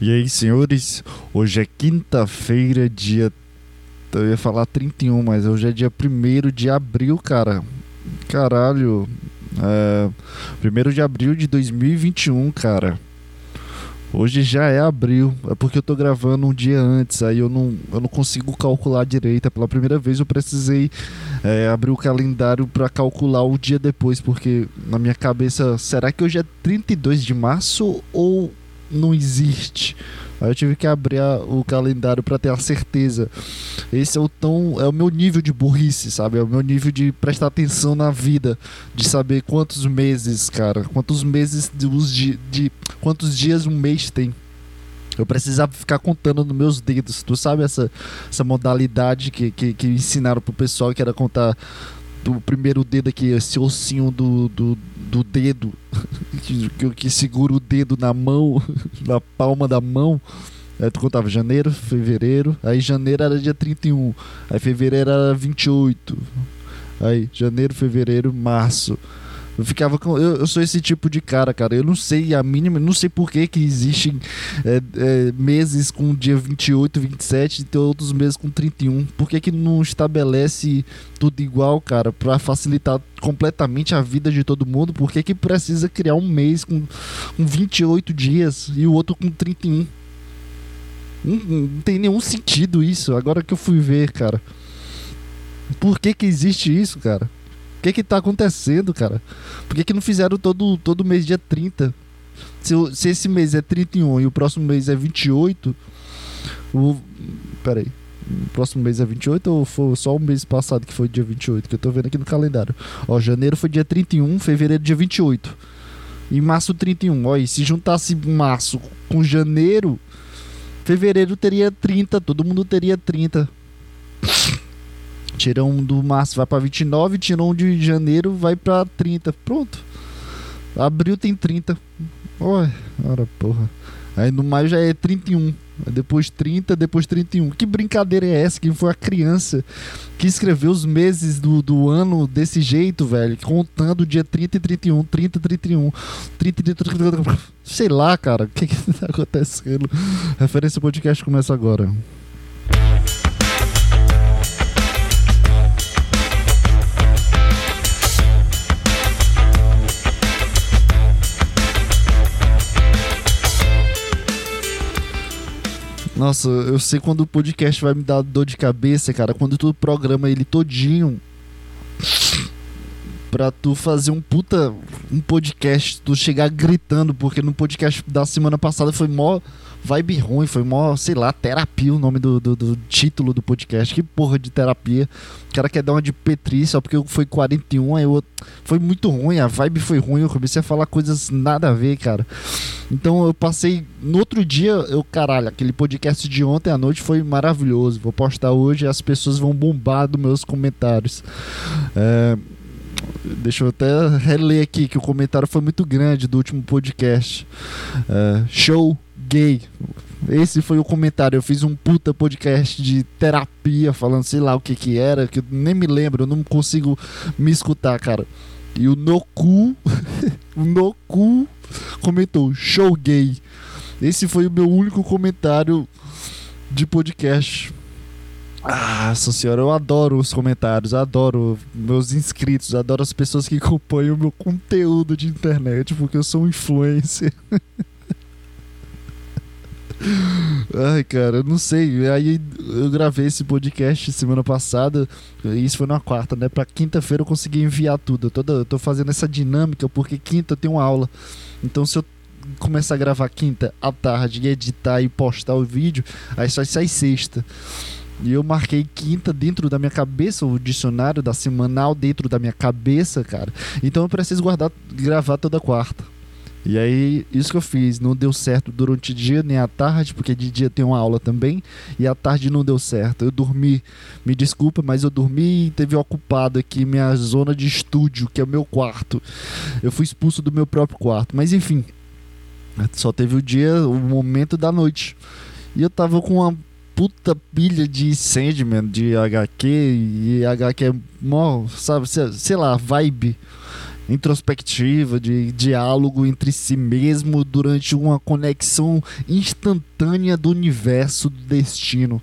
E aí, senhores, hoje é quinta-feira, dia. Eu ia falar 31, mas hoje é dia 1 de abril, cara. Caralho. É. 1 de abril de 2021, cara. Hoje já é abril, é porque eu tô gravando um dia antes, aí eu não, eu não consigo calcular direito. Pela primeira vez eu precisei é, abrir o calendário para calcular o dia depois, porque na minha cabeça, será que hoje é 32 de março ou não existe. Aí eu tive que abrir a, o calendário para ter a certeza. Esse é o tão é o meu nível de burrice, sabe? É o meu nível de prestar atenção na vida, de saber quantos meses, cara, quantos meses de, de quantos dias um mês tem. Eu precisava ficar contando nos meus dedos. Tu sabe essa, essa modalidade que, que, que ensinaram pro pessoal que era contar do primeiro dedo aqui, esse ossinho do, do, do dedo, que, que segura o dedo na mão, na palma da mão. Aí tu contava janeiro, fevereiro, aí janeiro era dia 31, aí fevereiro era 28, aí janeiro, fevereiro, março, eu ficava com. Eu, eu, sou esse tipo de cara, cara. Eu não sei a mínima. Não sei por que, que existem é, é, meses com dia 28, 27 e tem outros meses com 31. Por que, que não estabelece tudo igual, cara? Pra facilitar completamente a vida de todo mundo. Por que, que precisa criar um mês com, com 28 dias e o outro com 31? Não, não tem nenhum sentido isso. Agora que eu fui ver, cara. Por que, que existe isso, cara? Que que tá acontecendo, cara? Por que, que não fizeram todo, todo mês dia 30? Se, se esse mês é 31 e o próximo mês é 28, o. Peraí. O próximo mês é 28 ou foi só o mês passado que foi dia 28? Que eu tô vendo aqui no calendário. Ó, janeiro foi dia 31, fevereiro dia 28. E março 31. Ó, e se juntasse março com janeiro, fevereiro teria 30, todo mundo teria 30. Tira um do março, vai para 29, tira um de janeiro, vai para 30. Pronto. Abril tem 30. Oi, ora porra. Aí no maio já é 31. Depois 30, depois 31. Que brincadeira é essa? Quem foi a criança que escreveu os meses do, do ano desse jeito, velho? Contando dia 30 e 31, 30 31, 30 e 31. Sei lá, cara. O que, que tá acontecendo? Referência podcast começa agora. Nossa, eu sei quando o podcast vai me dar dor de cabeça, cara. Quando tu programa ele todinho pra tu fazer um puta um podcast, tu chegar gritando, porque no podcast da semana passada foi mó vibe ruim, foi mó, sei lá, terapia o nome do, do, do, título do podcast. Que porra de terapia. O cara quer dar uma de Petri só porque foi 41, aí eu, foi muito ruim, a vibe foi ruim, eu comecei a falar coisas nada a ver, cara. Então eu passei, no outro dia, eu, caralho, aquele podcast de ontem à noite foi maravilhoso. Vou postar hoje e as pessoas vão bombar dos meus comentários. É, Deixa eu até reler aqui que o comentário foi muito grande do último podcast. É, show gay. Esse foi o comentário. Eu fiz um puta podcast de terapia, falando sei lá o que que era, que eu nem me lembro, eu não consigo me escutar, cara. E o Noku, o Noku comentou: show gay. Esse foi o meu único comentário de podcast. Ah, nossa senhora, eu adoro os comentários, adoro meus inscritos, adoro as pessoas que acompanham o meu conteúdo de internet, porque eu sou um influencer. Ai, cara, eu não sei. Aí eu gravei esse podcast semana passada. Isso foi na quarta, né? Pra quinta-feira eu consegui enviar tudo. Eu tô, eu tô fazendo essa dinâmica porque quinta eu tenho aula. Então se eu começar a gravar quinta à tarde e editar e postar o vídeo, aí só sai sexta. E eu marquei quinta dentro da minha cabeça, o dicionário da semanal dentro da minha cabeça, cara. Então eu preciso guardar, gravar toda quarta. E aí, isso que eu fiz, não deu certo durante o dia nem à tarde, porque de dia tem uma aula também, e à tarde não deu certo. Eu dormi, me desculpa, mas eu dormi e teve ocupado aqui minha zona de estúdio, que é o meu quarto. Eu fui expulso do meu próprio quarto, mas enfim, só teve o dia, o momento da noite. E eu tava com uma puta pilha de Sandman, de HQ, e HQ é mó, sabe, sei lá, vibe introspectiva, de diálogo entre si mesmo durante uma conexão instantânea do universo, do destino.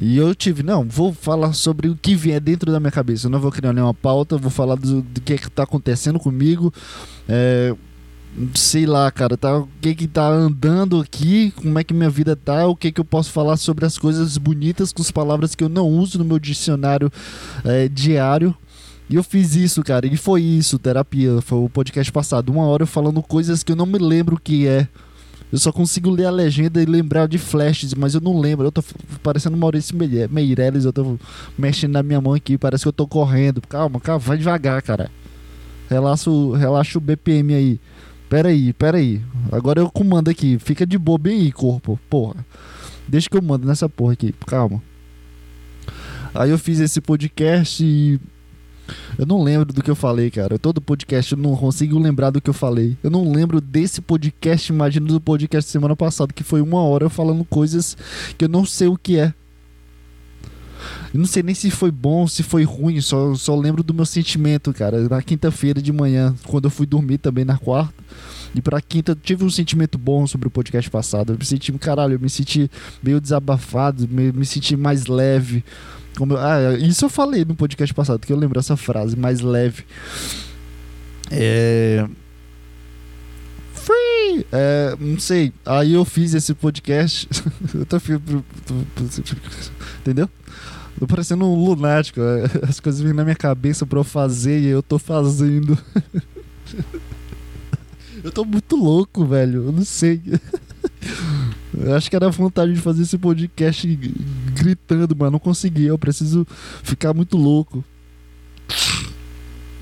E eu tive, não, vou falar sobre o que vier dentro da minha cabeça. Eu não vou criar nenhuma pauta, vou falar do, do que é está acontecendo comigo. É, sei lá, cara, tá, o que que tá andando aqui, como é que minha vida tá, o que que eu posso falar sobre as coisas bonitas com as palavras que eu não uso no meu dicionário é, diário. E eu fiz isso, cara, e foi isso, terapia, foi o podcast passado, uma hora falando coisas que eu não me lembro o que é. Eu só consigo ler a legenda e lembrar de flashes, mas eu não lembro. Eu tô parecendo Maurício Meirelles, eu tô mexendo na minha mão aqui, parece que eu tô correndo. Calma, calma, vai devagar, cara. Relaxa, relaxa o BPM aí. Pera aí, pera aí. Agora eu comando aqui. Fica de boa bem aí, corpo. Porra. Deixa que eu mando nessa porra aqui. Calma. Aí eu fiz esse podcast e. Eu não lembro do que eu falei, cara. Todo podcast eu não consigo lembrar do que eu falei. Eu não lembro desse podcast, imagino do podcast semana passada, que foi uma hora falando coisas que eu não sei o que é. Eu não sei nem se foi bom, se foi ruim, só, só lembro do meu sentimento, cara. Na quinta-feira de manhã, quando eu fui dormir também na quarta. E pra quinta, tive um sentimento bom sobre o podcast passado. Eu me senti, caralho, eu me senti meio desabafado, me, me senti mais leve. Como, ah, isso eu falei no podcast passado, que eu lembro essa frase, mais leve. É. Free! É, não sei. Aí eu fiz esse podcast. eu tô. Entendeu? Tô parecendo um lunático. É, as coisas vêm na minha cabeça pra eu fazer e eu tô fazendo. eu tô muito louco, velho. Eu não sei. Eu acho que era vontade de fazer esse podcast gritando, mas não consegui. Eu preciso ficar muito louco.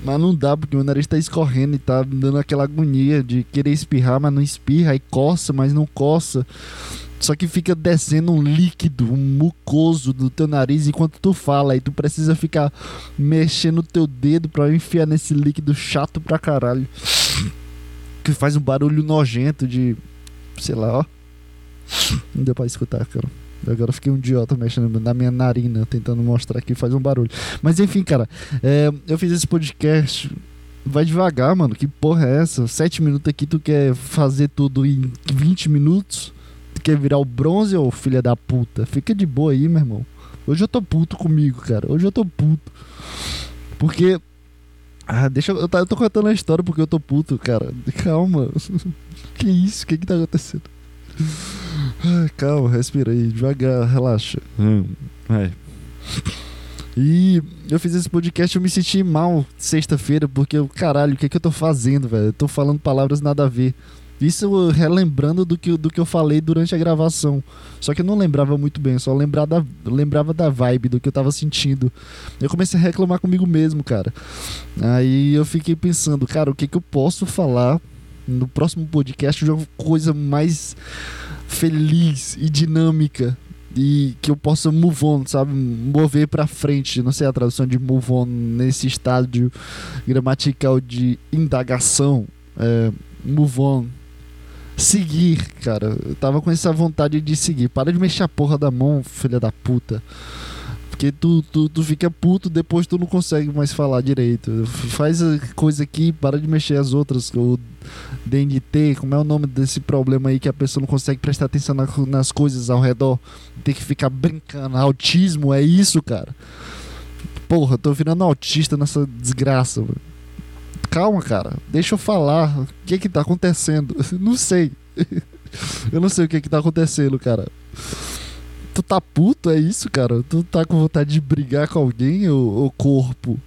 Mas não dá, porque meu nariz tá escorrendo e tá dando aquela agonia de querer espirrar, mas não espirra, aí coça, mas não coça. Só que fica descendo um líquido, um mucoso do teu nariz enquanto tu fala. E tu precisa ficar mexendo o teu dedo pra enfiar nesse líquido chato pra caralho. Que faz um barulho nojento de. Sei lá, ó. Não deu pra escutar, cara. Agora fiquei um idiota mexendo na minha narina, tentando mostrar que faz um barulho. Mas enfim, cara, é, eu fiz esse podcast. Vai devagar, mano. Que porra é essa? Sete minutos aqui, tu quer fazer tudo em 20 minutos? Tu quer virar o bronze ou filha da puta? Fica de boa aí, meu irmão. Hoje eu tô puto comigo, cara. Hoje eu tô puto. Porque. Ah, deixa eu. Eu, eu tô contando a história porque eu tô puto, cara. Calma. que isso? O que que tá acontecendo? calma, respira aí, devagar, relaxa. Hum, vai. E eu fiz esse podcast eu me senti mal sexta-feira, porque caralho, o que que eu tô fazendo, velho? Eu tô falando palavras nada a ver. Isso relembrando do que, do que eu falei durante a gravação. Só que eu não lembrava muito bem, só lembrava da, lembrava da vibe, do que eu tava sentindo. Eu comecei a reclamar comigo mesmo, cara. Aí eu fiquei pensando, cara, o que, que eu posso falar no próximo podcast de uma coisa mais feliz e dinâmica e que eu possa move on, sabe? Mover para frente. Não sei a tradução de move on nesse estádio gramatical de indagação. É, move on. Seguir, cara. Eu tava com essa vontade de seguir. Para de mexer a porra da mão, filha da puta. Porque tu, tu, tu fica puto, depois tu não consegue mais falar direito. Faz a coisa aqui, para de mexer as outras. O DNT, como é o nome desse problema aí que a pessoa não consegue prestar atenção na, nas coisas ao redor? Tem que ficar brincando. Autismo é isso, cara. Porra, tô virando autista nessa desgraça, mano. Calma, cara. Deixa eu falar. O que que tá acontecendo? Não sei. Eu não sei o que que tá acontecendo, cara tu tá puto, é isso, cara? Tu tá com vontade de brigar com alguém, ô, ô corpo?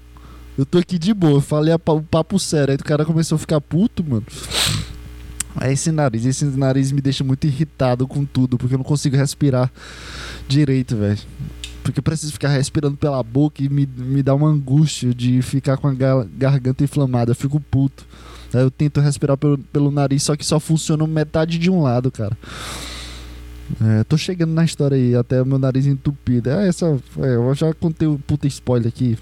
Eu tô aqui de boa, falei o papo sério, aí o cara começou a ficar puto, mano. É esse nariz, esse nariz me deixa muito irritado com tudo, porque eu não consigo respirar direito, velho. Porque eu preciso ficar respirando pela boca e me, me dá uma angústia de ficar com a garganta inflamada. Eu fico puto. Aí eu tento respirar pelo, pelo nariz, só que só funciona metade de um lado, cara. É, tô chegando na história aí, até o meu nariz entupido. É, essa, é, eu já contei um puta spoiler aqui.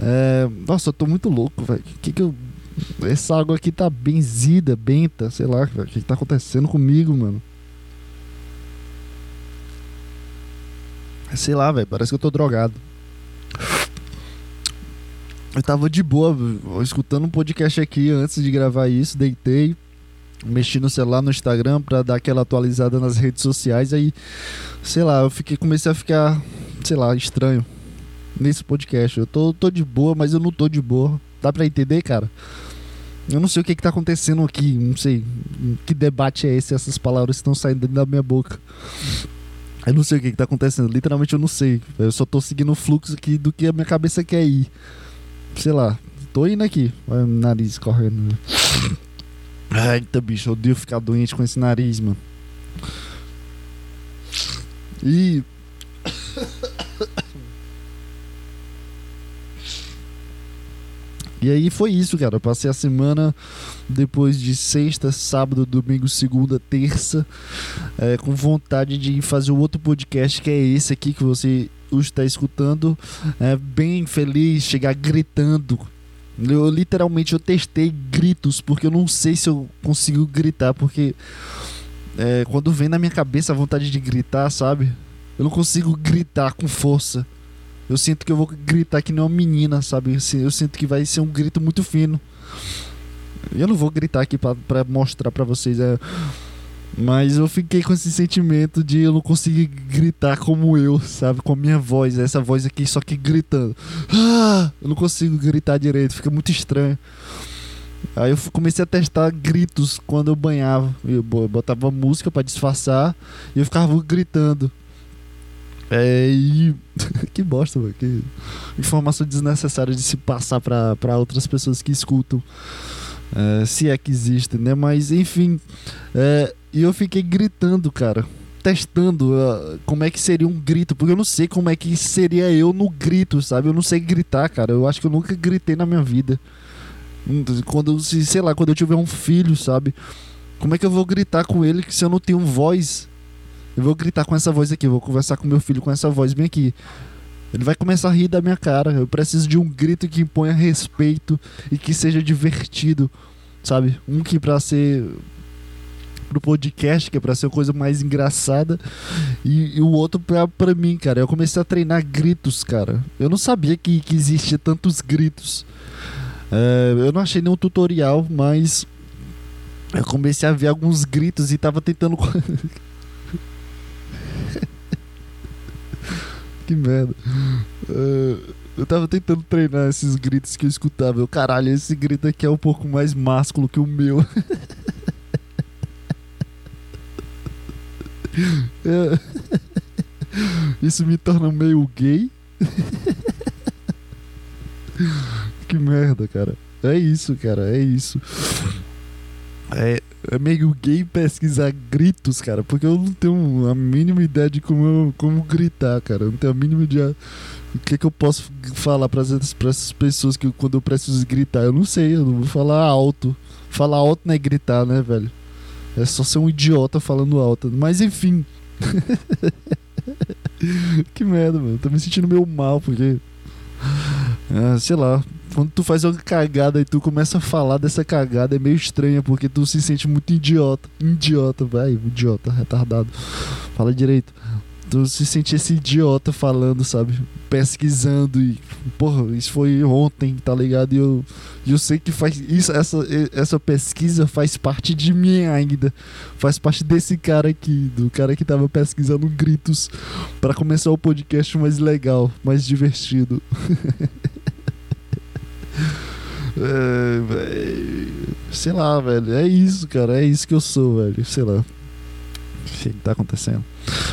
É, nossa, eu tô muito louco, velho. Que que eu. Essa água aqui tá benzida, benta, sei lá, O que, que tá acontecendo comigo, mano? Sei lá, velho. Parece que eu tô drogado. eu tava de boa, escutando um podcast aqui antes de gravar isso, deitei, mexi no celular, no Instagram para dar aquela atualizada nas redes sociais, aí, sei lá, eu fiquei, comecei a ficar, sei lá, estranho nesse podcast. Eu tô, tô de boa, mas eu não tô de boa. Dá pra entender, cara? Eu não sei o que, que tá acontecendo aqui, não sei que debate é esse, essas palavras estão saindo da minha boca. Eu não sei o que, que tá acontecendo, literalmente eu não sei. Eu só tô seguindo o fluxo aqui do que a minha cabeça quer ir sei lá, tô indo aqui. Olha o nariz correndo. Eita, bicho, eu odeio ficar doente com esse nariz, mano. E. E aí foi isso, cara. Eu passei a semana depois de sexta, sábado, domingo, segunda, terça, é, com vontade de fazer um outro podcast que é esse aqui que você está escutando, é, bem feliz, chegar gritando. Eu literalmente eu testei gritos porque eu não sei se eu consigo gritar porque é, quando vem na minha cabeça a vontade de gritar, sabe? Eu não consigo gritar com força. Eu sinto que eu vou gritar que nem uma menina, sabe? Eu sinto que vai ser um grito muito fino. Eu não vou gritar aqui para mostrar para vocês. É, mas eu fiquei com esse sentimento de eu não conseguir gritar como eu, sabe? Com a minha voz, essa voz aqui só que gritando. Ah! Eu não consigo gritar direito, fica muito estranho. Aí eu comecei a testar gritos quando eu banhava. Eu botava música para disfarçar e eu ficava gritando. É, e. que bosta, mano. Que informação desnecessária de se passar para outras pessoas que escutam. É, se é que existe, né? Mas enfim. É, e eu fiquei gritando, cara. Testando uh, como é que seria um grito, porque eu não sei como é que seria eu no grito, sabe? Eu não sei gritar, cara. Eu acho que eu nunca gritei na minha vida. Quando, sei lá, quando eu tiver um filho, sabe? Como é que eu vou gritar com ele se eu não tenho voz? Eu vou gritar com essa voz aqui, vou conversar com meu filho com essa voz bem aqui. Ele vai começar a rir da minha cara. Eu preciso de um grito que imponha respeito e que seja divertido, sabe? Um que para ser pro podcast, que é pra ser uma coisa mais engraçada, e, e o outro pra, pra mim, cara. Eu comecei a treinar gritos, cara. Eu não sabia que, que existia tantos gritos. É, eu não achei nenhum tutorial, mas eu comecei a ver alguns gritos e tava tentando. que merda. Uh, eu tava tentando treinar esses gritos que eu escutava. Eu, caralho, esse grito aqui é um pouco mais másculo que o meu. É. Isso me torna meio gay. que merda, cara. É isso, cara, é isso. É, é meio gay pesquisar gritos, cara, porque eu não tenho a mínima ideia de como, eu, como gritar, cara. Eu não tenho a mínima ideia o que, que eu posso falar para essas pessoas que quando eu preciso gritar. Eu não sei, eu não vou falar alto. Falar alto não é gritar, né, velho? É só ser um idiota falando alto. Mas enfim. que merda, mano. Tô me sentindo meio mal, porque. Ah, sei lá. Quando tu faz uma cagada e tu começa a falar dessa cagada, é meio estranha, porque tu se sente muito idiota. Idiota, vai, idiota, retardado. Fala direito tu se sente esse idiota falando, sabe? Pesquisando e. Porra, isso foi ontem, tá ligado? E eu, eu sei que faz. Isso, essa, essa pesquisa faz parte de mim ainda. Faz parte desse cara aqui, do cara que tava pesquisando gritos para começar o podcast mais legal, mais divertido. é, sei lá, velho. É isso, cara. É isso que eu sou, velho. Sei lá. O que tá acontecendo?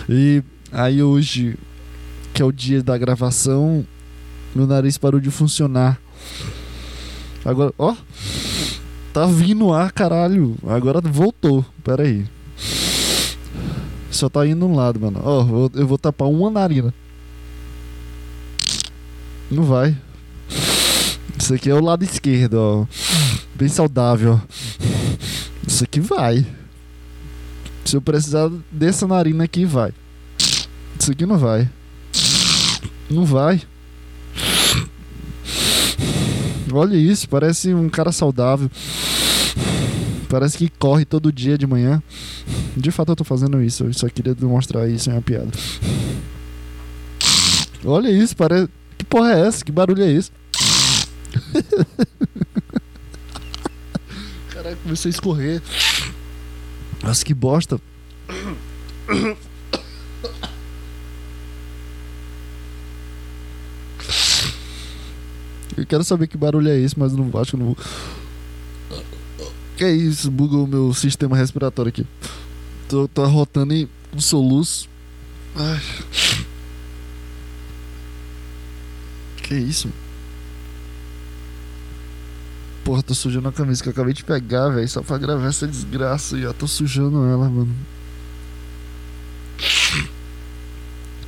E Aí hoje, que é o dia da gravação, meu nariz parou de funcionar. Agora, ó. Tá vindo ar, caralho. Agora voltou. Pera aí. Só tá indo um lado, mano. Ó, eu vou tapar uma narina. Não vai. Isso aqui é o lado esquerdo, ó. Bem saudável. Isso aqui vai. Se eu precisar dessa narina aqui, vai. Isso aqui não vai. Não vai. Olha isso, parece um cara saudável. Parece que corre todo dia de manhã. De fato eu tô fazendo isso, eu só queria demonstrar isso em uma piada. Olha isso, parece. Que porra é essa? Que barulho é esse? Caraca, comecei a escorrer. Nossa, que bosta. Eu quero saber que barulho é esse, mas não acho que não vou. Que é isso? Bugou o meu sistema respiratório aqui. Tô, tô arrotando em um soluço. Ai. Que isso? Porra, tô sujando a camisa que eu acabei de pegar, velho. Só pra gravar essa desgraça. E já tô sujando ela, mano.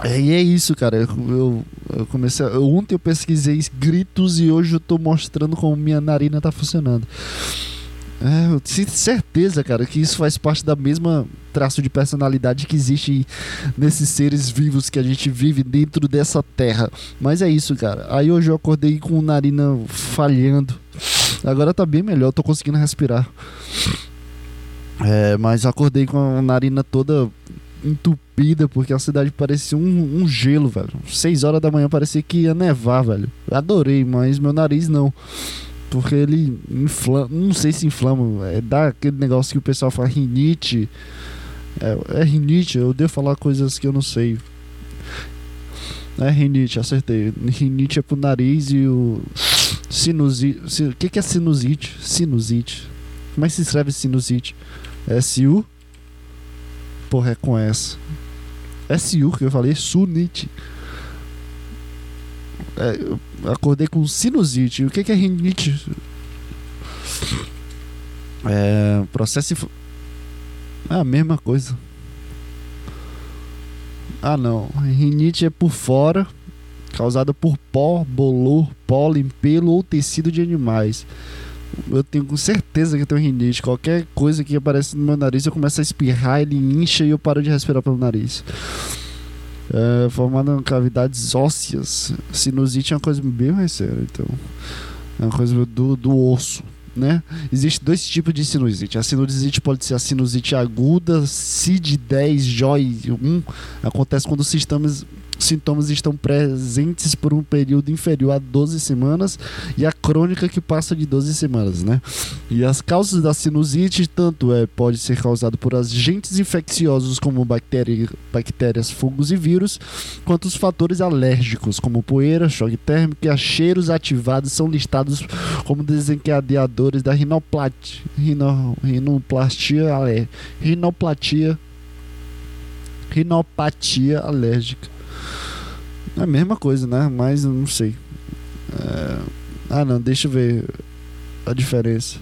É, e é isso, cara. Eu, eu, eu comecei. A, ontem eu pesquisei gritos e hoje eu tô mostrando como minha narina tá funcionando. É, eu tenho certeza, cara, que isso faz parte da mesma traço de personalidade que existe nesses seres vivos que a gente vive dentro dessa terra. Mas é isso, cara. Aí hoje eu acordei com narina falhando. Agora tá bem melhor, tô conseguindo respirar. É, mas acordei com a narina toda entupida, porque a cidade parecia um, um gelo, velho. Seis horas da manhã parecia que ia nevar, velho. Adorei, mas meu nariz não. Porque ele inflama, não sei se inflama, é dá aquele negócio que o pessoal fala rinite. É, é rinite, eu devo falar coisas que eu não sei. É rinite, acertei. Rinite é pro nariz e o sinusite. O que, que é sinusite? Sinusite. Como é que se escreve sinusite? S-U? Porra, é com S. S-U que eu falei, sunite. É, eu acordei com sinusite. O que, que é rinite? É. Processo. É a mesma coisa. Ah, não. Rinite é por fora, causada por pó, bolor, pólen, pelo ou tecido de animais. Eu tenho com certeza que eu tenho rinite. Qualquer coisa que aparece no meu nariz, eu começo a espirrar, ele incha e eu paro de respirar pelo nariz é, em cavidades ósseas. Sinusite é uma coisa bem mais séria, então. É uma coisa do, do osso. Né? Existem dois tipos de sinusite. A sinusite pode ser a sinusite aguda, CID10, JOY 1. Acontece quando os sistemas sintomas estão presentes por um período inferior a 12 semanas e a crônica que passa de 12 semanas, né? E as causas da sinusite tanto é pode ser causado por agentes infecciosos como bactéria, bactérias, fungos e vírus, quanto os fatores alérgicos como poeira, choque térmico e cheiros ativados são listados como desencadeadores da rinoplatia, rino, rinoplastia, rinoplatia, rinopatia alérgica. É a mesma coisa, né? Mas não sei. É... Ah, não, deixa eu ver a diferença.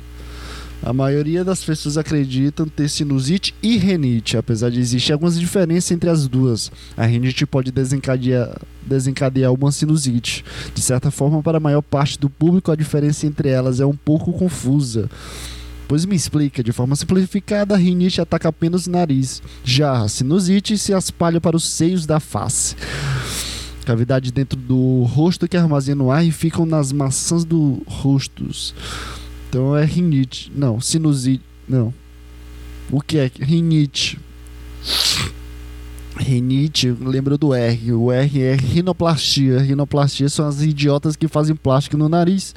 A maioria das pessoas acreditam ter sinusite e renite, apesar de existir algumas diferenças entre as duas. A renite pode desencadear, desencadear uma sinusite. De certa forma, para a maior parte do público, a diferença entre elas é um pouco confusa. Pois me explica, de forma simplificada, a rinite ataca apenas o nariz. Já a sinusite se espalha para os seios da face cavidade dentro do rosto que armazena o ar e ficam nas maçãs do rostos. Então é rinite. Não, sinusite. Não. O que é rinite? Rinite, lembra do R. O R é rinoplastia. Rinoplastia são as idiotas que fazem plástico no nariz.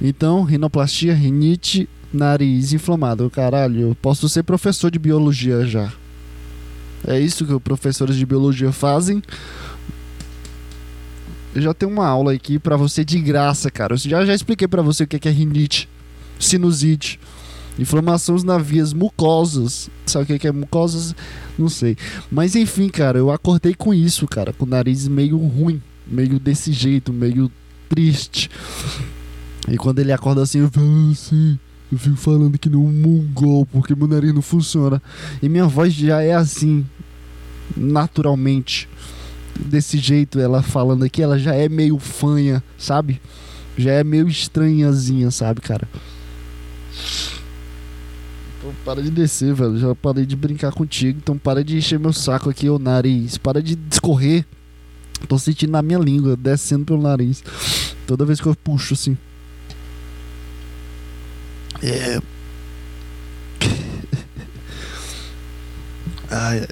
Então, rinoplastia, rinite, nariz inflamado. Caralho, eu posso ser professor de biologia já. É isso que os professores de biologia fazem eu já tenho uma aula aqui para você de graça, cara. Eu já, já expliquei para você o que é, é rinite, sinusite, inflamações nas vias mucosas. Sabe o que é mucosas? Não sei. Mas enfim, cara, eu acordei com isso, cara, com o nariz meio ruim, meio desse jeito, meio triste. E quando ele acorda assim, eu falo assim. Eu fico falando que nem um mongol, porque meu nariz não funciona. E minha voz já é assim, naturalmente desse jeito, ela falando aqui, ela já é meio fanha, sabe? Já é meio estranhazinha, sabe, cara? Então para de descer, velho. Já parei de brincar contigo. Então para de encher meu saco aqui, o nariz. Para de discorrer. Tô sentindo na minha língua, descendo pelo nariz. Toda vez que eu puxo assim. É. ai.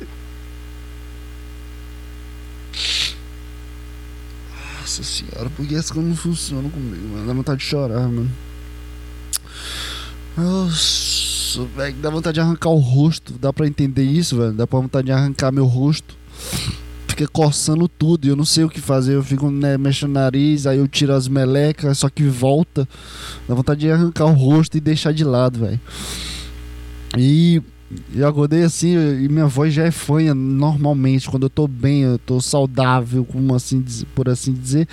Nossa senhora, por que essa coisa não funciona comigo, mano? Dá vontade de chorar, mano. Nossa, velho, dá vontade de arrancar o rosto. Dá pra entender isso, velho? Dá pra vontade de arrancar meu rosto. Fica coçando tudo eu não sei o que fazer. Eu fico né, mexendo o nariz, aí eu tiro as melecas, só que volta. Dá vontade de arrancar o rosto e deixar de lado, velho. E eu acordei assim e minha voz já é fanha normalmente. Quando eu tô bem, eu tô saudável, como assim, por assim dizer,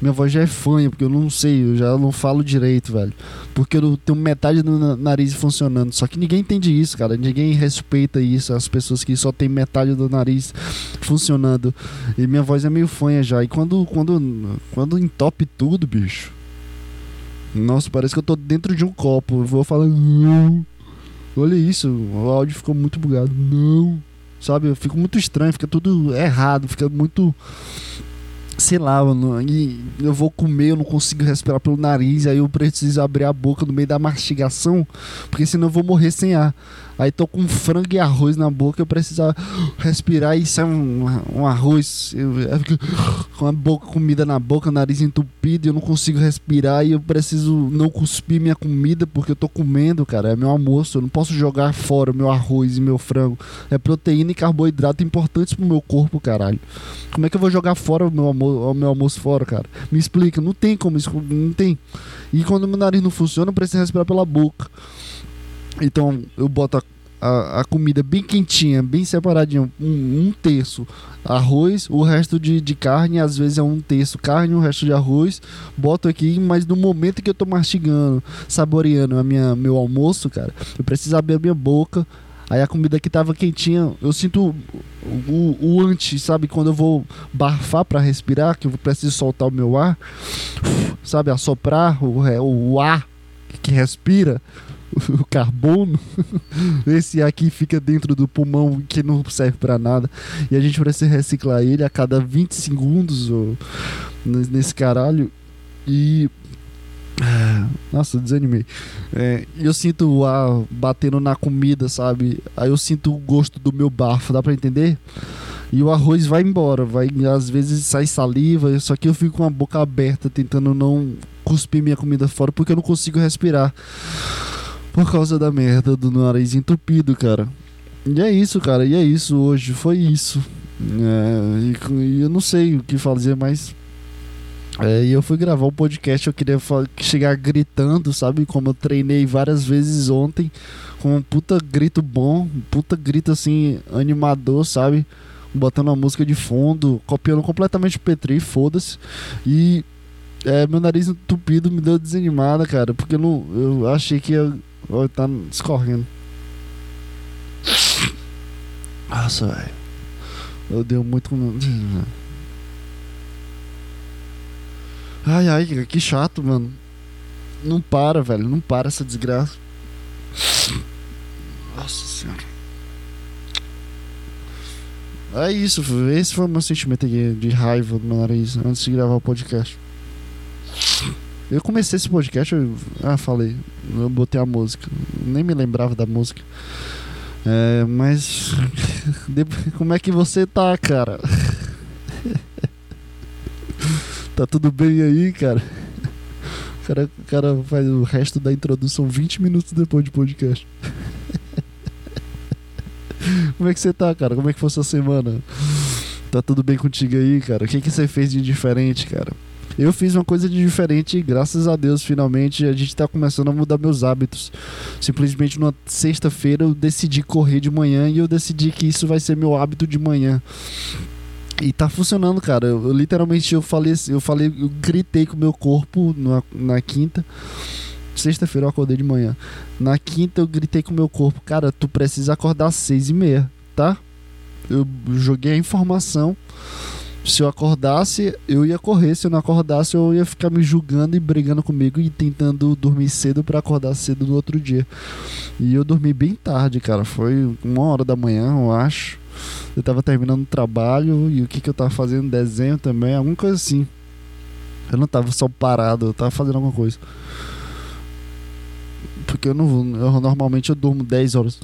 minha voz já é fanha, porque eu não sei, eu já não falo direito, velho. Porque eu tenho metade do nariz funcionando. Só que ninguém entende isso, cara. Ninguém respeita isso. As pessoas que só tem metade do nariz funcionando. E minha voz é meio fanha já. E quando, quando, quando entope tudo, bicho. Nossa, parece que eu tô dentro de um copo. Eu vou falando. Olha isso, o áudio ficou muito bugado. Não. Sabe, eu fico muito estranho, fica tudo errado, fica muito sei lá, mano, e eu vou comer, eu não consigo respirar pelo nariz, aí eu preciso abrir a boca no meio da mastigação, porque senão eu vou morrer sem ar. Aí tô com frango e arroz na boca, eu preciso respirar e sai um, um arroz, eu, com a boca, comida na boca, nariz entupido, eu não consigo respirar e eu preciso não cuspir minha comida porque eu tô comendo, cara, é meu almoço, eu não posso jogar fora meu arroz e meu frango. É proteína e carboidrato importantes pro meu corpo, caralho. Como é que eu vou jogar fora o meu almoço, o meu almoço fora, cara? Me explica, não tem como isso, não tem. E quando meu nariz não funciona, eu preciso respirar pela boca. Então eu boto a, a, a, comida bem quentinha, bem separadinha, um, um, terço arroz, o resto de, de carne, às vezes é um terço carne, o resto de arroz. Boto aqui, mas no momento que eu tô mastigando, saboreando a minha, meu almoço, cara, eu preciso abrir a minha boca. Aí a comida que tava quentinha, eu sinto o, o, o antes, sabe? Quando eu vou barfar para respirar, que eu preciso soltar o meu ar, sabe? Assoprar o, o ar que respira o carbono, esse aqui fica dentro do pulmão que não serve para nada. E a gente precisa reciclar ele a cada 20 segundos ou, nesse caralho. E. Nossa, desanimei. É, eu sinto o ar batendo na comida, sabe? Aí eu sinto o gosto do meu bafo, dá pra entender? E o arroz vai embora, vai às vezes sai saliva, só que eu fico com a boca aberta tentando não cuspir minha comida fora porque eu não consigo respirar. Por causa da merda do nariz entupido, cara. E é isso, cara. E é isso hoje. Foi isso. É, e, e, eu não sei o que fazer, mas. É, e eu fui gravar um podcast. Eu queria chegar gritando, sabe? Como eu treinei várias vezes ontem. Com um puta grito bom. Um puta grito assim, animador, sabe? Botando a música de fundo. Copiando completamente o Petri, foda-se. E. É, meu nariz entupido me deu desanimada, cara. Porque eu, não, eu achei que ia Olha, tá escorrendo. Nossa, velho. Eu dei muito. Ai, ai, que chato, mano. Não para, velho. Não para essa desgraça. Nossa senhora. É isso, esse foi o meu sentimento aqui de raiva do meu nariz antes de gravar o podcast. Eu comecei esse podcast, eu, ah, falei, eu botei a música, nem me lembrava da música. É, mas como é que você tá, cara? tá tudo bem aí, cara? O cara, o cara faz o resto da introdução 20 minutos depois de podcast. Como é que você tá, cara? Como é que foi sua semana? Tá tudo bem contigo aí, cara? O que, que você fez de diferente, cara? Eu fiz uma coisa de diferente, graças a Deus, finalmente a gente está começando a mudar meus hábitos. Simplesmente numa sexta-feira eu decidi correr de manhã e eu decidi que isso vai ser meu hábito de manhã. E tá funcionando, cara. Eu, eu literalmente eu falei, eu falei, eu gritei com o meu corpo na, na quinta. Sexta-feira eu acordei de manhã. Na quinta eu gritei com o meu corpo, cara, tu precisa acordar às seis e meia, tá? Eu joguei a informação se eu acordasse, eu ia correr. Se eu não acordasse, eu ia ficar me julgando e brigando comigo e tentando dormir cedo para acordar cedo no outro dia. E eu dormi bem tarde, cara. Foi uma hora da manhã, eu acho. Eu tava terminando o trabalho e o que, que eu tava fazendo? Desenho também, alguma coisa assim. Eu não tava só parado, eu tava fazendo alguma coisa. Porque eu não eu, normalmente eu durmo 10 horas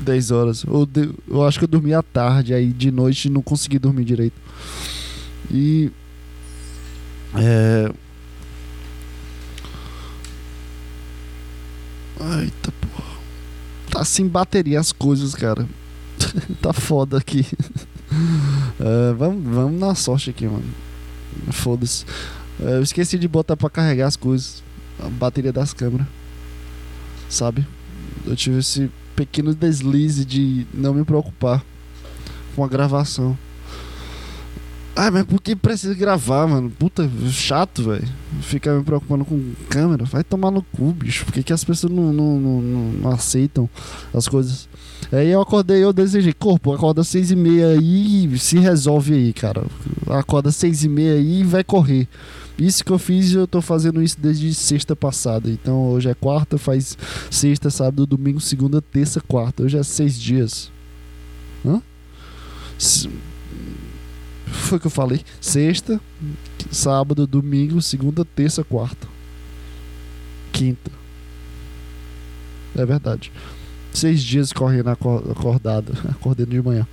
10 horas. Eu, eu acho que eu dormi à tarde, aí de noite não consegui dormir direito. E. É... Eita porra. Tá sem bateria as coisas, cara. tá foda aqui. É, vamos, vamos na sorte aqui, mano. Foda-se. É, eu esqueci de botar pra carregar as coisas. A bateria das câmeras. Sabe? Eu tive esse pequeno deslize de não me preocupar com a gravação. Ah, mas por que precisa gravar, mano? Puta, chato, velho. Ficar me preocupando com câmera. Vai tomar no cu, bicho. Por que, que as pessoas não, não, não, não aceitam as coisas? Aí eu acordei, eu desejei, corpo, acorda seis e meia aí e se resolve aí, cara. Acorda seis e meia aí e vai correr. Isso que eu fiz, eu tô fazendo isso desde sexta passada. Então hoje é quarta, faz sexta, sábado, domingo, segunda, terça, quarta. Hoje é seis dias. Hã? Foi o que eu falei. Sexta, sábado, domingo, segunda, terça, quarta. Quinta. É verdade. Seis dias correndo acordado. Acordando de manhã.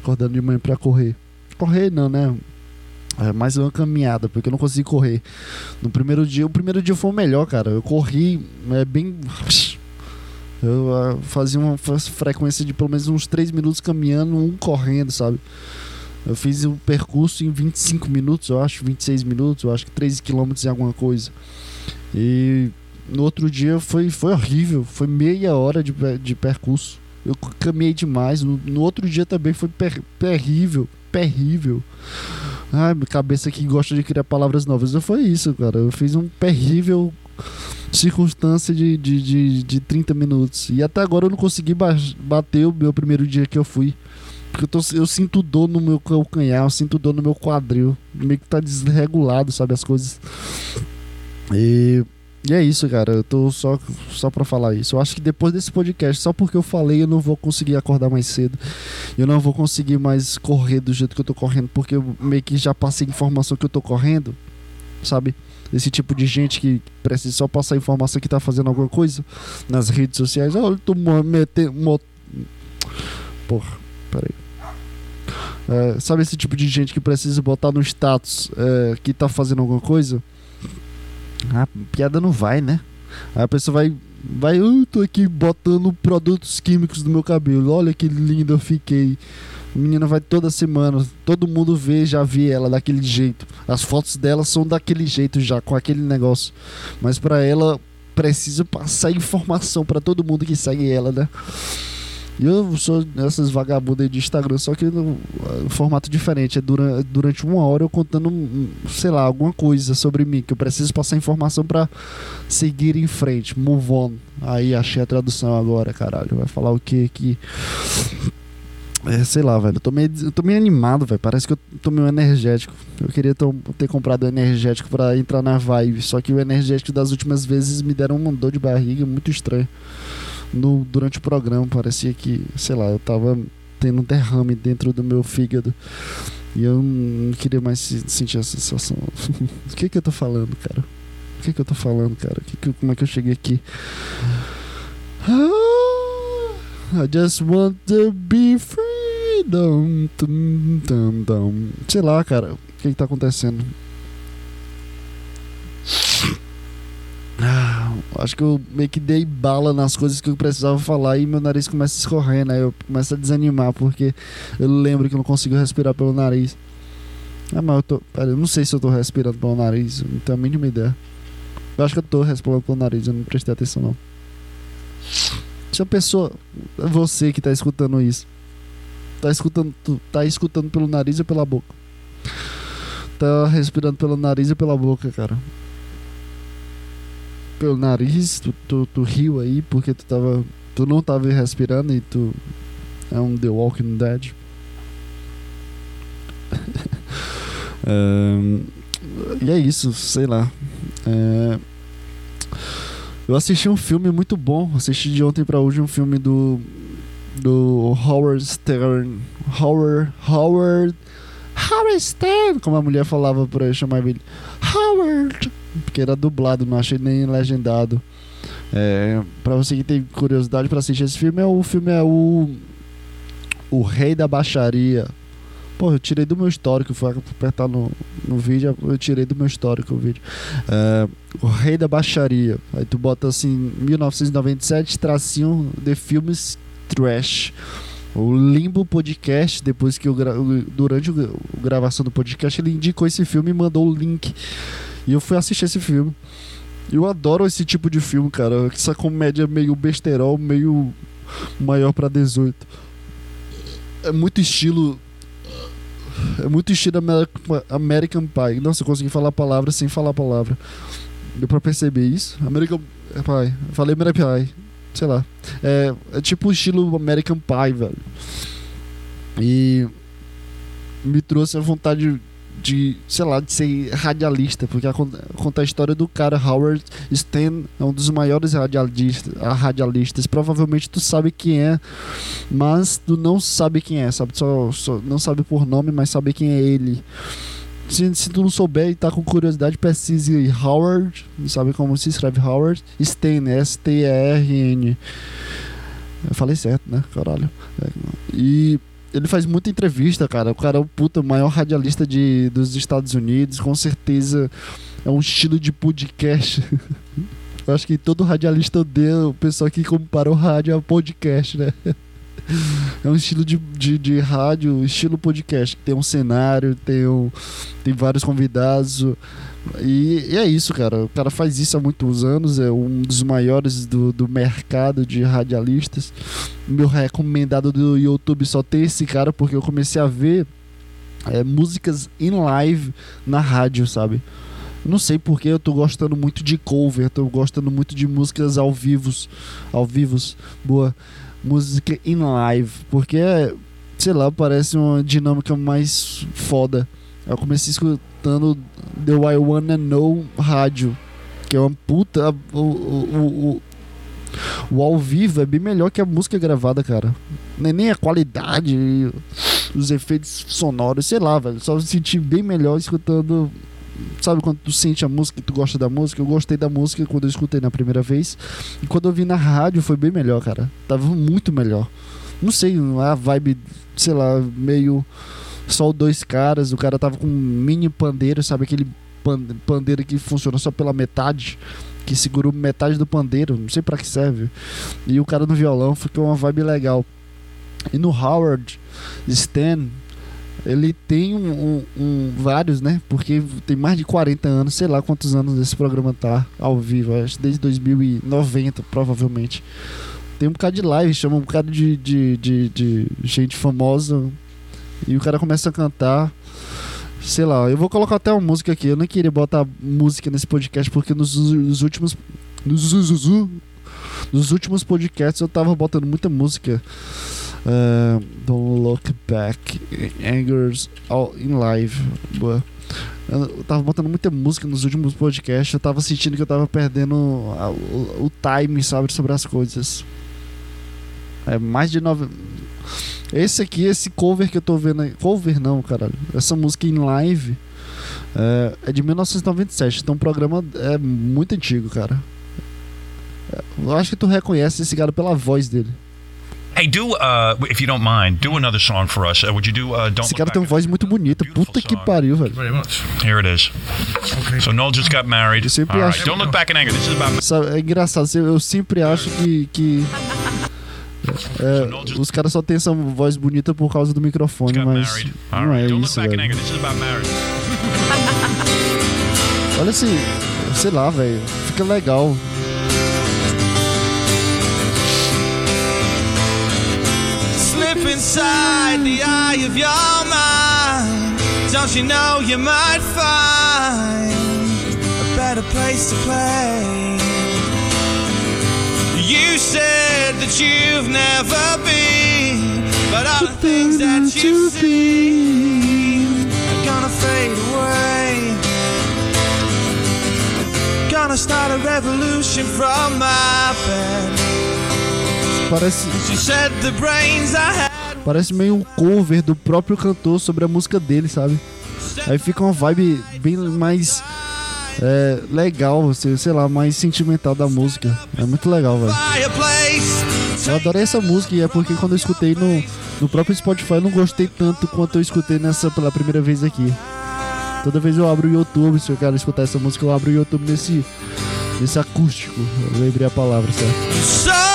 Acordando de manhã pra correr. Correr não, né? É mais uma caminhada, porque eu não consegui correr. No primeiro dia, o primeiro dia foi o melhor, cara. Eu corri é bem. Eu uh, fazia uma frequência de pelo menos uns 3 minutos caminhando, um correndo, sabe? Eu fiz o percurso em 25 minutos, eu acho, 26 minutos, eu acho que 13 quilômetros e alguma coisa. E no outro dia foi, foi horrível, foi meia hora de, de percurso. Eu caminhei demais. No, no outro dia também foi per, terrível, terrível. Ai, minha cabeça que gosta de criar palavras novas. Não foi isso, cara. Eu fiz um terrível circunstância de, de, de, de 30 minutos. E até agora eu não consegui bater o meu primeiro dia que eu fui. Porque eu, tô, eu sinto dor no meu calcanhar, eu sinto dor no meu quadril. Meio que tá desregulado, sabe? As coisas. E e é isso, cara. Eu tô só, só pra falar isso. Eu acho que depois desse podcast, só porque eu falei, eu não vou conseguir acordar mais cedo. Eu não vou conseguir mais correr do jeito que eu tô correndo, porque eu meio que já passei informação que eu tô correndo, sabe? Esse tipo de gente que precisa só passar informação que tá fazendo alguma coisa nas redes sociais. Olha, tô metendo. Porra, peraí. É, sabe esse tipo de gente que precisa botar no status é, que tá fazendo alguma coisa? a piada não vai, né? Aí a pessoa vai, vai, eu tô aqui botando produtos químicos no meu cabelo, olha que lindo eu fiquei. A menina vai toda semana, todo mundo vê, já vê ela daquele jeito. As fotos dela são daquele jeito já, com aquele negócio. Mas para ela precisa passar informação para todo mundo que segue ela, né? E eu sou essas vagabundas de Instagram, só que no formato diferente. É durante, durante uma hora eu contando, sei lá, alguma coisa sobre mim, que eu preciso passar informação para seguir em frente. Move on. Aí achei a tradução agora, caralho. Vai falar o que que. É, sei lá, velho. Eu tô meio, eu tô meio animado, velho. Parece que eu tô meio energético. Eu queria ter comprado um energético para entrar na vibe. Só que o energético das últimas vezes me deram uma dor de barriga muito estranha no, durante o programa. Parecia que, sei lá, eu tava tendo um derrame dentro do meu fígado. E eu não queria mais sentir essa sensação. o que que eu tô falando, cara? O que que eu tô falando, cara? Que que, como é que eu cheguei aqui? Ah, I just want to be free. Sei lá, cara. O que que tá acontecendo? Acho que eu meio que dei bala nas coisas que eu precisava falar e meu nariz começa a escorrer, né? Eu começo a desanimar porque eu lembro que eu não consigo respirar pelo nariz. Ah, mas eu tô. Pera, eu não sei se eu tô respirando pelo nariz, não tenho a mínima ideia. Eu acho que eu tô respirando pelo nariz, eu não prestei atenção não. Se a pessoa. Você que tá escutando isso. Tá escutando, tá escutando pelo nariz ou pela boca? Tá respirando pelo nariz ou pela boca, cara? Pelo nariz, tu, tu, tu, riu aí porque tu tava. Tu não tava respirando e tu é um The Walking Dead. um, e é isso, sei lá. É, eu assisti um filme muito bom. Assisti de ontem para hoje um filme do do Howard Stern, Howard Howard Howard Stern, como a mulher falava para chamar ele, Howard porque era dublado, não achei nem legendado. É, para você que tem curiosidade para assistir esse filme, é o filme é o o Rei da Baixaria, Pô, eu tirei do meu histórico, foi apertar no, no vídeo, eu tirei do meu histórico o vídeo. É, o Rei da Baixaria. Aí tu bota assim, 1997, tracinho de filmes trash. O Limbo Podcast, depois que eu durante a gravação do podcast, ele indicou esse filme e mandou o link. E eu fui assistir esse filme. Eu adoro esse tipo de filme, cara. Essa comédia meio besterol, meio maior para 18. É muito estilo é muito estilo American Pie. Nossa, eu consegui falar a palavra sem falar a palavra. Deu pra perceber isso? American Pie. Falei American Pie. Sei lá. É, é tipo estilo American Pie, velho. E me trouxe a vontade de, sei lá, de ser radialista, porque conta a história do cara Howard Stern, é um dos maiores radialistas, radialistas. Provavelmente tu sabe quem é, mas tu não sabe quem é, sabe? Só, só não sabe por nome, mas sabe quem é ele. Se, se tu não souber e tá com curiosidade, pesquise Howard, sabe como se escreve Howard Stern, S-T-E-R-N. Eu falei certo, né? Caralho. E ele faz muita entrevista, cara. O cara é o puta maior radialista de, dos Estados Unidos. Com certeza é um estilo de podcast. Eu acho que todo radialista odeia o pessoal que compara o rádio a podcast, né? É um estilo de, de, de rádio, estilo podcast. Tem um cenário, tem, um, tem vários convidados. E, e, é isso, cara. O cara faz isso há muitos anos, é um dos maiores do, do mercado de radialistas. Meu recomendado do YouTube só tem esse cara, porque eu comecei a ver é, músicas em live na rádio, sabe? Não sei porque eu tô gostando muito de cover, tô gostando muito de músicas ao vivos, ao vivos, boa música em live, porque sei lá, parece uma dinâmica mais foda. Eu comecei escutando The I Wanna Know rádio, que é uma puta. O, o, o, o ao vivo é bem melhor que a música gravada, cara. Nem, nem a qualidade, os efeitos sonoros, sei lá, velho. Só me senti bem melhor escutando. Sabe quando tu sente a música tu gosta da música? Eu gostei da música quando eu escutei na primeira vez. E quando eu vi na rádio foi bem melhor, cara. Tava muito melhor. Não sei, a vibe, sei lá, meio só dois caras, o cara tava com um mini pandeiro, sabe aquele pandeiro que funciona só pela metade, que segurou metade do pandeiro, não sei para que serve. E o cara no violão ficou uma vibe legal. E no Howard Stan, ele tem um, um, um, vários, né? Porque tem mais de 40 anos, sei lá quantos anos esse programa tá ao vivo, acho desde 2090, provavelmente. Tem um bocado de live, chama um bocado de, de, de, de gente famosa e o cara começa a cantar. Sei lá, eu vou colocar até uma música aqui. Eu não queria botar música nesse podcast porque nos, nos últimos. Nos, nos últimos podcasts eu tava botando muita música. Don't Look Back, Angers All in Live. Boa. Eu tava botando muita música nos últimos podcasts. Eu tava sentindo que eu tava perdendo o, o, o time, sabe, sobre as coisas. É mais de nove. Esse aqui, esse cover que eu tô vendo aí. Cover não, caralho. Essa música em live é, é de 1997. Então o programa é muito antigo, cara. Eu acho que tu reconhece esse cara pela voz dele. Hey, do uh, if you don't mind, do another song for us. Uh, would you do uh, Don't Esse cara tem uma voz muito bonita. Puta que pariu, velho. Very much. Here it is. Okay. So Noel just got married. Eu sempre All acho. Right. Don't look back in anger. This is about. É engraçado. Eu sempre acho que que é, os caras só têm essa voz bonita por causa do microfone, mas não é isso, velho. Olha assim, sei lá, velho, fica legal. Slip inside the eye of your mind. Don't you know you might find a better place to play? You said that you've never been, but all the things that you see are gonna fade away. Gonna start a revolution from my bed. Parece. She said the brains I had. Parece meio um cover do próprio cantor sobre a música dele, sabe? Aí fica uma vibe bem mais é, legal, sei lá, mais sentimental da música. É muito legal, velho. Eu adorei essa música e é porque quando eu escutei no, no próprio Spotify eu não gostei tanto quanto eu escutei nessa pela primeira vez aqui. Toda vez eu abro o YouTube, se eu quero escutar essa música, eu abro o YouTube nesse, nesse acústico. Eu lembrei a palavra, certo?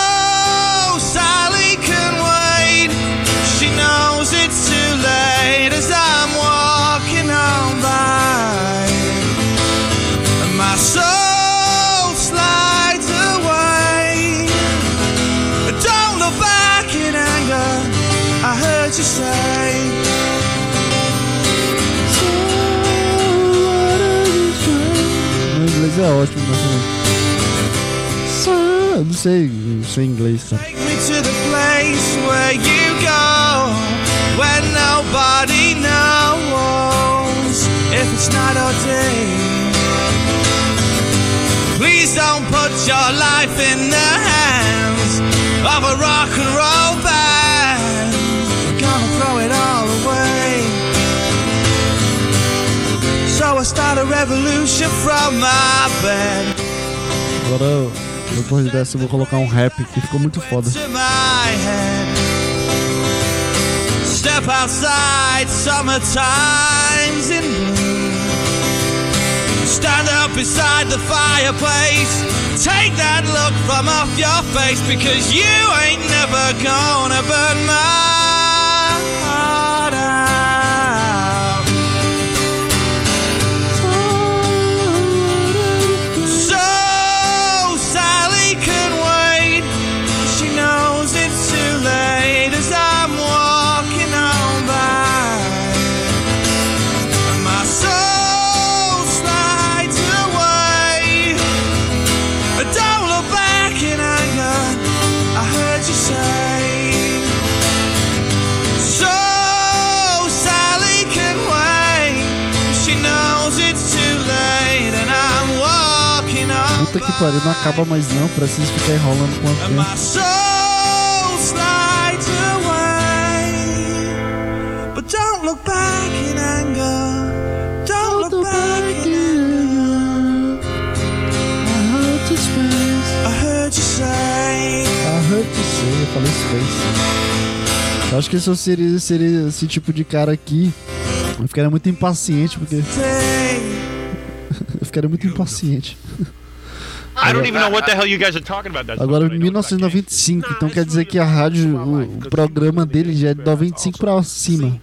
Inglês é ótimo música. Ah, eu não sei, eu sei inglês, cara. Take me to the place where you go, where nobody knows if it's night or day. Please don't put your life in the hands of a rock and roll start a revolution from my bed. Agora, depois dessa, eu vou colocar um rap que ficou muito foda. to my head. Step outside, summertime's in bloom. Stand up beside the fireplace. Take that look from off your face because you ain't never gonna burn my pariu, não acaba mais não, preciso ficar enrolando quanto and tempo. my soul slides away. But don't look back in anger. Don't look back in anger. I heard you say. Hurt to Say, eu falei Space. Eu acho que esse eu seria, seria esse tipo de cara aqui. Eu ficaria muito impaciente, porque eu ficaria muito impaciente. I don't even know what the hell you guys are talking about. That Agora, song, em but I know it's about gangs. 1995, então quer dizer que a rádio, o, o programa dele já é de 95 pra cima.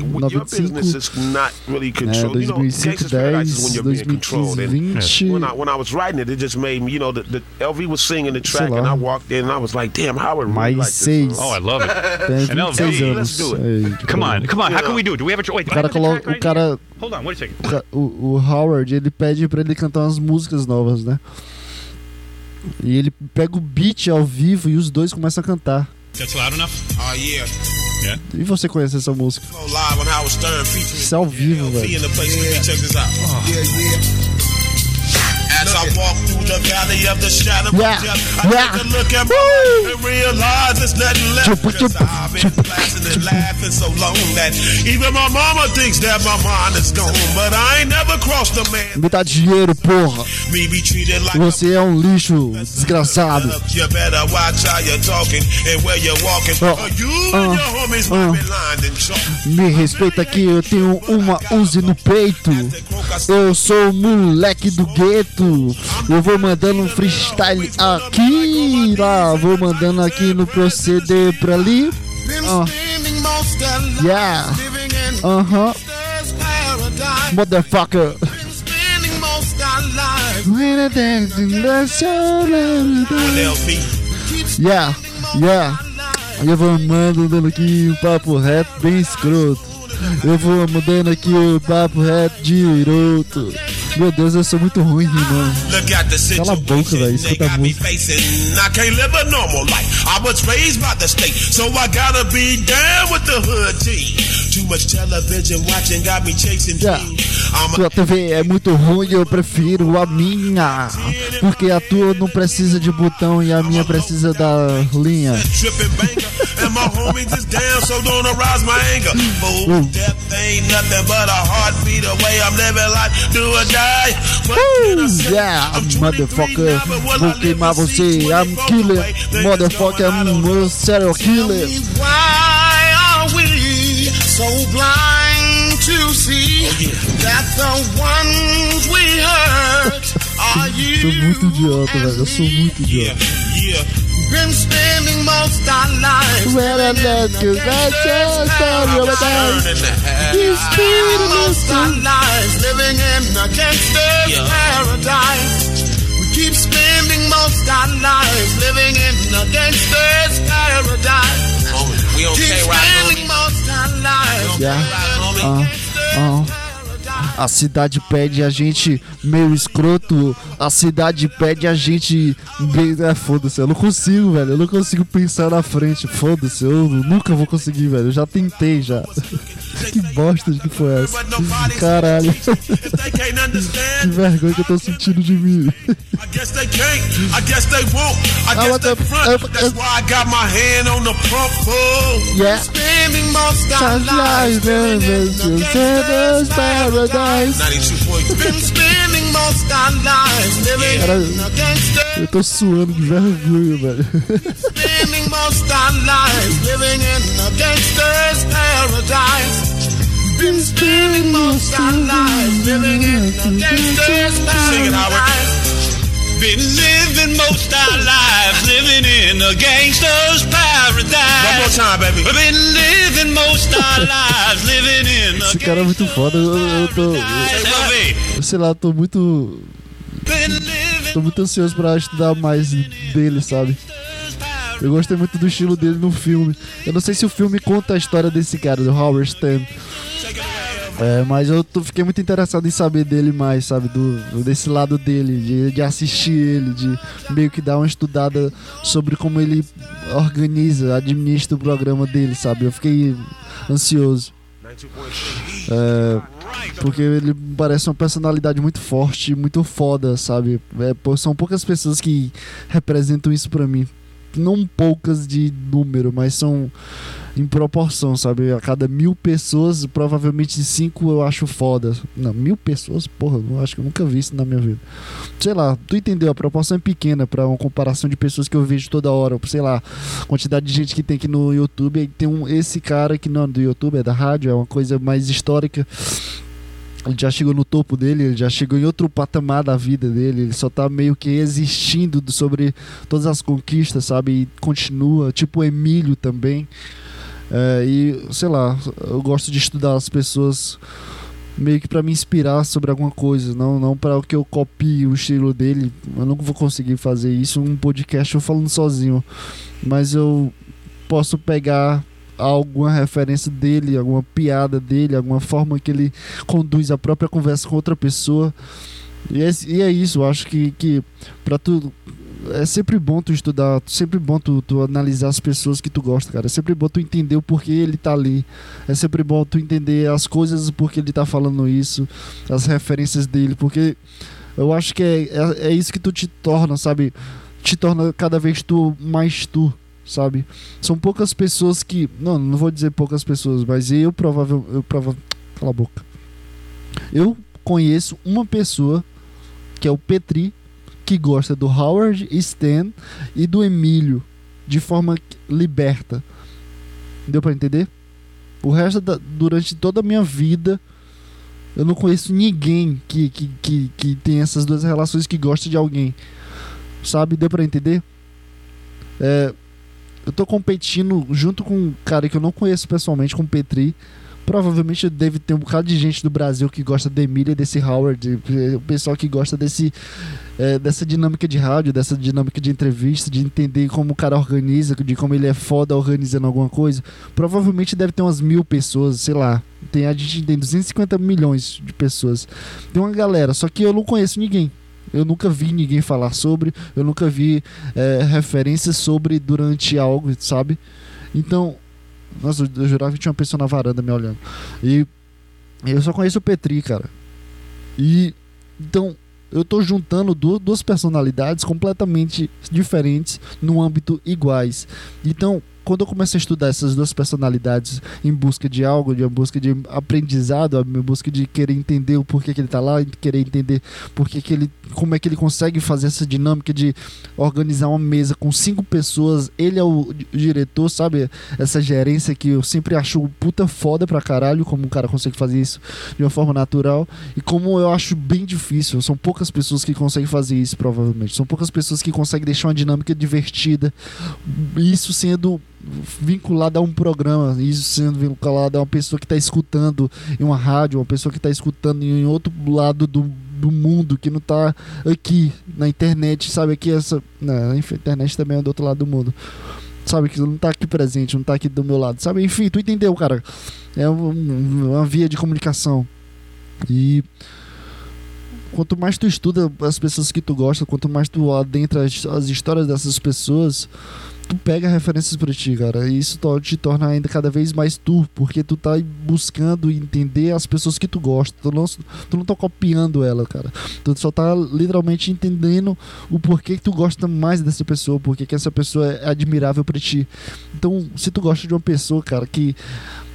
Your 95, business is not really é, controlled. You know, 2005, Gangsta's Paradise is when 10, you're being controlled. 2015, And 20. when I when I was writing it, it just made me, you know, the, the LV was singing the track, lá. and I walked in, and I was like, damn, Howard really Mais like this seis. song. Oh, I love it. Tem And 26 LV, anos. it. Aí, tipo, Come on, come on. How can we do it? Do we have a wait? O cara coloca. O cara. Hold on, wait a second. O, o Howard, ele pede pra ele cantar umas músicas novas, né? E ele pega o beat ao vivo e os dois começam a cantar. That's loud enough. Oh yeah, E você conhece essa música? Isso é ao vivo, velho. I walk through the valley of the shadow Yeah, of death, I yeah. take a look at my Woo. and realize there's nothing left. Cause I've been blasting and laughing so long that even my mama thinks that my mind is gone. But I ain't never crossed a man. Me dá dinheiro, porra! Você é um lixo, desgraçado. You better watch how you're talking and where you're walking. Oh, you and your homies and chalk. Me respeita aqui, eu tenho uma Uzi no peito. Eu sou o moleque do gueto. Eu vou mandando um freestyle aqui, lá. Vou mandando aqui no proceder pra ali. Uh. Yeah. Aham. gangster's paradise. Motherfucker. Yeah, yeah. Eu vou mandando aqui um papo reto bem escroto. Eu vou mudando aqui o papo reto direito. Meu Deus, eu sou muito ruim the Cala a boca, velho. Escuta a música. I was raised by the state, so I gotta be down with the hood team. Too much television watching got me chasing dreams. Tua TV é muito ruim, eu prefiro a minha. Porque a tua não precisa de botão e a minha precisa da linha. Yeah, I'm 23 motherfucker. Vou queimar você. I'm killer. Motherfucker, it's going, I don't I'm a serial Tell killer. me why blind to see that the ones we hurt are you. Sou muito idiota, velho. Eu sou muito Yeah, idiota. yeah. Been spending most our lives Where I let you, that's just how you were Turn done. in the half. You spend most our lives living in a gangster's Yeah. paradise. Keep spending most our lives living in a gangster's paradise. Homie, we on K-Rock, most our lives Yeah. in Ah, a cidade pede a gente meio escroto. A cidade pede a gente. bem- É, foda-se, eu não consigo, velho. Eu não consigo pensar na frente. Foda-se, eu nunca vou conseguir, velho. Eu já tentei já. Que bosta de que foi essa? Caralho, que vergonha que eu tô sentindo de mim. Want they the- That's why I got my hand on the pump. Yeah. Spending most lives living in a you gangster's paradise. 92.3. Been spending most our lives living Cara, in a gangster's eu tô suando de vergonha, velho. Spending most our lives living in a gangster's paradise. Been spending most our lives living in a gangster's paradise. Been living most our lives living in a gangster's One more paradise. time, baby. We've been living most our lives living in a Esse cara é muito foda. Eu, eu tô. Eu sei lá, tô muito. Tô muito ansioso pra estudar mais dele, sabe? Eu gostei muito do estilo dele no filme. Eu não sei se o filme conta a história desse cara, do Howard Stern. É, mas eu tô- fiquei muito interessado em saber dele mais, sabe? Do, desse lado dele, de, de assistir ele, de meio que dar uma estudada sobre como ele organiza, administra o programa dele, sabe? Eu fiquei ansioso. É, porque ele parece uma personalidade muito forte, muito foda, sabe? É, são poucas pessoas que representam isso pra mim. Não poucas de número, mas são em proporção, sabe? A cada mil pessoas, provavelmente cinco eu acho foda. Não, mil pessoas, porra, eu acho que eu nunca vi isso na minha vida. Sei lá, tu entendeu? A proporção é pequena pra uma comparação de pessoas que eu vejo toda hora. Sei lá, quantidade de gente que tem aqui no YouTube. Tem um, esse cara que não é do YouTube, é da rádio, é uma coisa mais histórica. Ele já chegou no topo dele, ele já chegou em outro patamar da vida dele, ele só tá meio que existindo do- sobre todas as conquistas, sabe? E continua, tipo o Emílio também. É, e, sei lá, eu gosto de estudar as pessoas meio que pra me inspirar sobre alguma coisa, não, não para que eu copie o estilo dele. Eu não vou conseguir fazer isso num podcast eu falando sozinho, mas eu posso pegar alguma referência dele, alguma piada dele, alguma forma que ele conduz a própria conversa com outra pessoa. E é, e é isso, eu acho que, que para tu. É sempre bom tu estudar, sempre bom tu, tu analisar as pessoas que tu gosta, cara. É sempre bom tu entender o porquê ele tá ali. É sempre bom tu entender as coisas porque ele tá falando isso, as referências dele, porque eu acho que é, é, é isso que tu te torna, sabe? Te torna cada vez tu mais tu, sabe? São poucas pessoas que. Não, não vou dizer poucas pessoas, mas eu provável. Eu prova, cala a boca. Eu conheço uma pessoa que é o Petri, que gosta do Howard Stern e do Emílio de forma liberta. Deu pra entender? O resto da, durante toda a minha vida eu não conheço ninguém que, que, que, que tem essas duas relações que gosta de alguém. Sabe? Deu pra entender? É, eu tô competindo junto com um cara que eu não conheço pessoalmente, com o Petri. Provavelmente deve ter um bocado de gente do Brasil que gosta da Emília desse Howard. O pessoal que gosta desse, é, dessa dinâmica de rádio, dessa dinâmica de entrevista, de entender como o cara organiza, de como ele é foda organizando alguma coisa. Provavelmente deve ter umas mil pessoas, sei lá. Tem, a gente tem 250 milhões de pessoas. Tem uma galera, só que eu não conheço ninguém. Eu nunca vi ninguém falar sobre, eu nunca vi é, referências sobre durante algo, sabe? Então, nossa, eu jurava que tinha uma pessoa na varanda me olhando. E eu só conheço o Petri, cara. E então eu tô juntando du- duas personalidades completamente diferentes no âmbito iguais. Então, quando eu comecei a estudar essas duas personalidades em busca de algo, de busca de aprendizado, em busca de querer entender o porquê que ele tá lá, querer entender porquê que ele, como é que ele consegue fazer essa dinâmica de organizar uma mesa com cinco pessoas, ele é o diretor, sabe? Essa gerência que eu sempre acho puta foda pra caralho, como o cara consegue fazer isso de uma forma natural, e como eu acho bem difícil, são poucas pessoas que conseguem fazer isso, provavelmente. São poucas pessoas que conseguem deixar uma dinâmica divertida, isso sendo vinculado a um programa, isso sendo vinculado a uma pessoa que está escutando em uma rádio, uma pessoa que está escutando em outro lado do, do mundo, que não está aqui na internet, sabe? Aqui essa. Não, enfim, a internet também é do outro lado do mundo. Sabe, que não está aqui presente, não está aqui do meu lado, sabe? Enfim, tu entendeu, cara. É um, uma via de comunicação. E quanto mais tu estuda as pessoas que tu gosta, quanto mais tu adentra as, as histórias dessas pessoas, pega referências pra ti, cara. E isso te torna ainda cada vez mais tu, porque tu tá buscando entender as pessoas que tu gosta. Tu não, tu não tá copiando ela, cara. Tu só tá literalmente entendendo o porquê que tu gosta mais dessa pessoa, porque que essa pessoa é admirável pra ti. Então, se tu gosta de uma pessoa, cara, que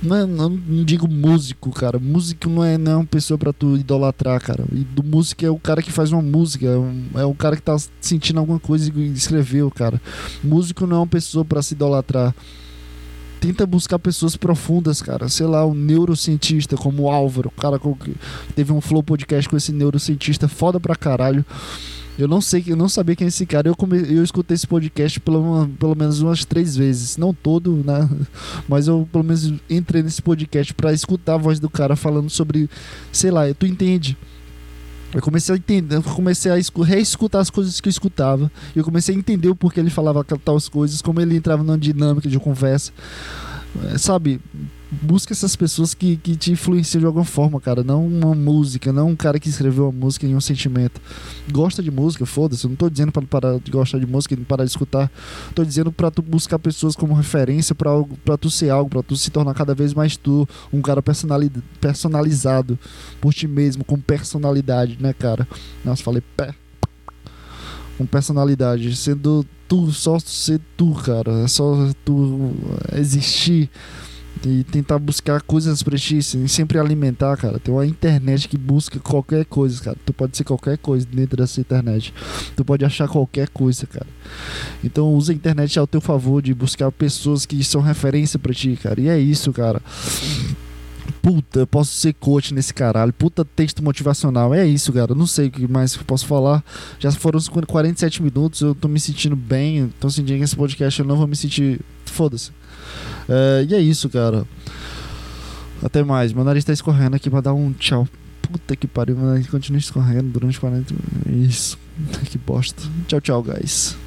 não, é, não, não, digo músico, cara. Músico não é, não é uma pessoa pra tu idolatrar, cara. E do músico é o cara que faz uma música. É um, é um cara que tá sentindo alguma coisa e escreveu, cara. Músico não é uma pessoa para se idolatrar. Tenta buscar pessoas profundas, cara. Sei lá, um neurocientista como o Álvaro. O cara que teve um flow podcast com esse neurocientista foda pra caralho eu não sei, eu não sabia quem é esse cara. Eu, come, eu escutei esse podcast pelo, pelo menos umas três vezes. Não todo, né? Mas eu pelo menos entrei nesse podcast para escutar a voz do cara falando sobre, sei lá, tu entende? Eu comecei a entender, eu comecei a reescutar as coisas que eu escutava. E eu comecei a entender o porquê ele falava tais coisas, como ele entrava numa dinâmica de conversa. Sabe, busca essas pessoas que, que te influenciam de alguma forma, cara. Não uma música, não um cara que escreveu uma música em um sentimento. Gosta de música, foda-se. Eu não tô dizendo para parar de gostar de música e parar de escutar. Tô dizendo para tu buscar pessoas como referência para para tu ser algo, para tu se tornar cada vez mais tu, um cara personalizado por ti mesmo, com personalidade, né, cara? Nossa, falei pé. Com personalidade, sendo tu, só ser tu, cara. É só tu existir e tentar buscar coisas pra ti, assim, sempre alimentar, cara. Tem uma internet que busca qualquer coisa, cara. Tu pode ser qualquer coisa dentro dessa internet. Tu pode achar qualquer coisa, cara. Então usa a internet ao teu favor de buscar pessoas que são referência pra ti, cara. E é isso, cara. Puta, eu posso ser coach nesse caralho. Puta texto motivacional. É isso, cara. Eu não sei o que mais posso falar. Já foram 47 minutos. Eu tô me sentindo bem. Tô sentindo que esse podcast eu não vou me sentir. Foda-se. É, e é isso, cara. Até mais. Meu nariz tá escorrendo aqui pra dar um tchau. Puta que pariu, meu nariz continua escorrendo durante 40 Isso. que bosta. Tchau, tchau, guys.